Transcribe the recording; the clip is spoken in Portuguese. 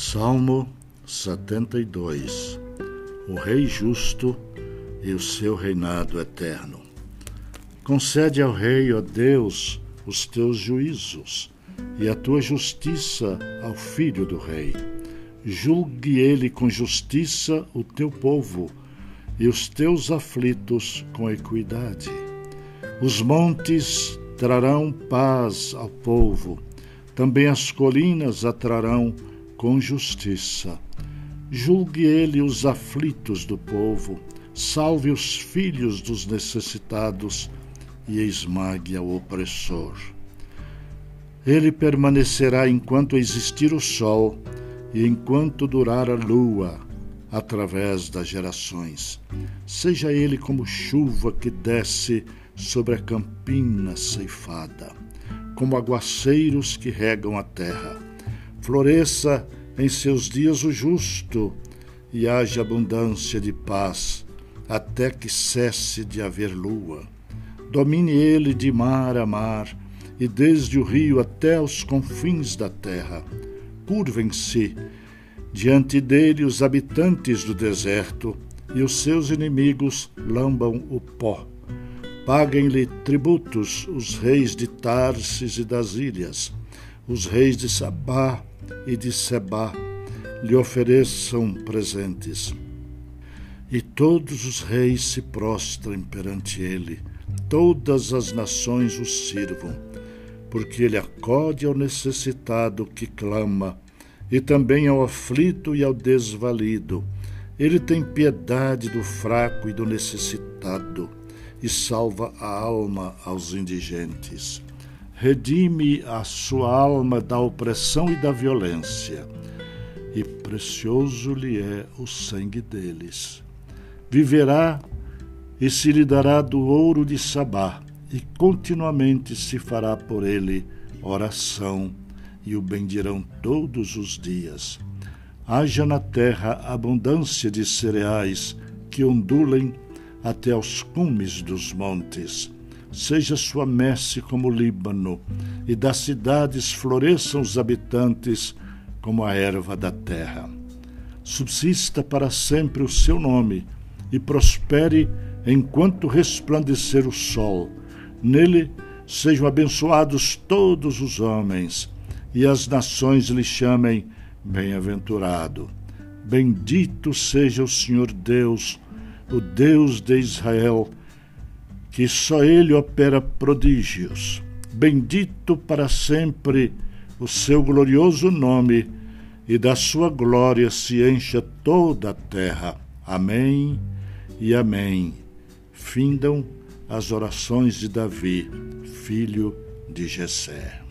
Salmo 72 O Rei justo e o seu reinado eterno. Concede ao Rei, ó Deus, os teus juízos e a tua justiça ao filho do Rei. Julgue ele com justiça o teu povo e os teus aflitos com equidade. Os montes trarão paz ao povo, também as colinas atrarão com justiça. Julgue ele os aflitos do povo, salve os filhos dos necessitados e esmague ao opressor. Ele permanecerá enquanto existir o sol e enquanto durar a lua, através das gerações. Seja ele como chuva que desce sobre a campina ceifada, como aguaceiros que regam a terra Floresça em seus dias o justo e haja abundância de paz, até que cesse de haver lua. Domine ele de mar a mar, e desde o rio até os confins da terra. Curvem-se diante dele os habitantes do deserto, e os seus inimigos lambam o pó. Paguem-lhe tributos os reis de Tarsis e das ilhas, os reis de Sabá e de Seba lhe ofereçam presentes. E todos os reis se prostrem perante ele, todas as nações o sirvam, porque ele acode ao necessitado que clama, e também ao aflito e ao desvalido. Ele tem piedade do fraco e do necessitado, e salva a alma aos indigentes redime a sua alma da opressão e da violência, e precioso lhe é o sangue deles. Viverá e se lhe dará do ouro de Sabá, e continuamente se fará por ele oração, e o bendirão todos os dias. Haja na terra abundância de cereais que ondulem até aos cumes dos montes seja sua messe como o Líbano, e das cidades floresçam os habitantes como a erva da terra. Subsista para sempre o seu nome, e prospere enquanto resplandecer o sol. Nele sejam abençoados todos os homens, e as nações lhe chamem bem-aventurado. Bendito seja o Senhor Deus, o Deus de Israel, que só Ele opera prodígios. Bendito para sempre o seu glorioso nome, e da sua glória se encha toda a terra. Amém e amém. Findam as orações de Davi, filho de Jessé.